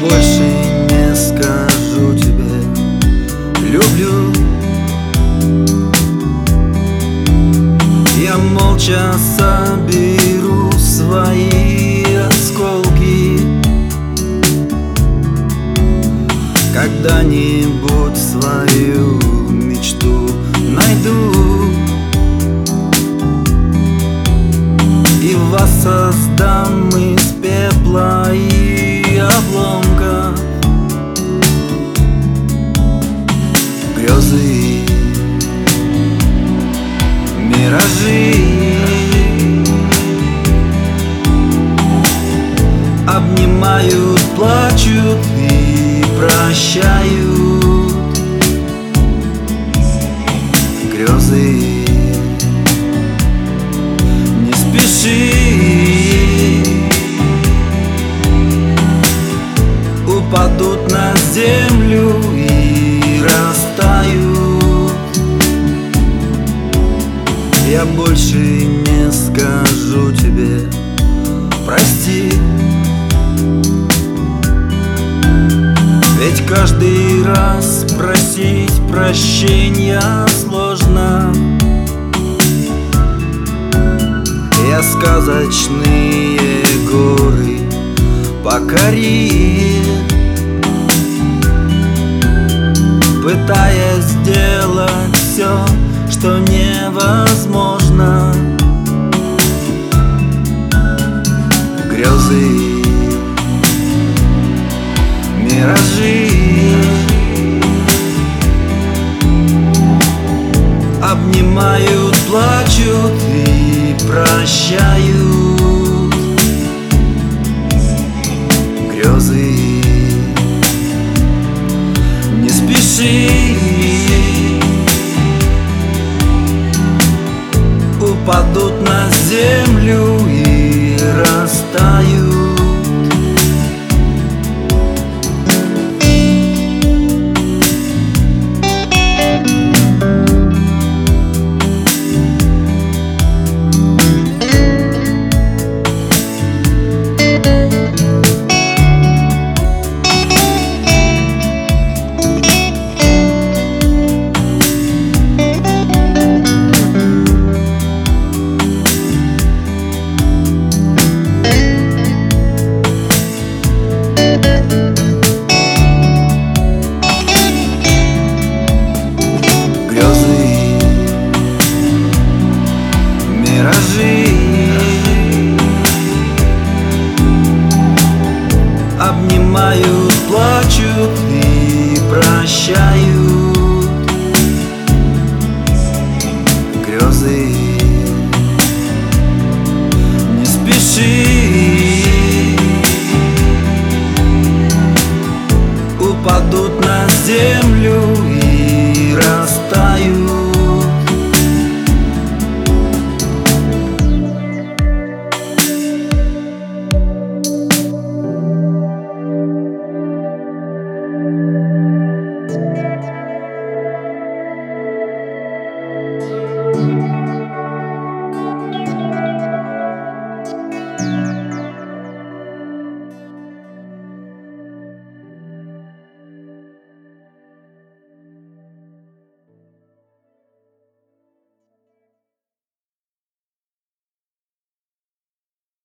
больше не скажу тебе. Люблю. Я молча соберу свои осколки. Когда-нибудь свою мечту найду. И воссоздам из пепла и Грезы миражи Обнимают, плачут и прощают. Грезы. Не спеши. Упадут на землю Я больше не скажу тебе. Прости. Ведь каждый раз просить прощения сложно. Я сказочные горы покорил Пытаясь что невозможно. Грезы, миражи. Обнимают, плачут и прощают Упадут на землю и растают делают, плачут и прощают грезы.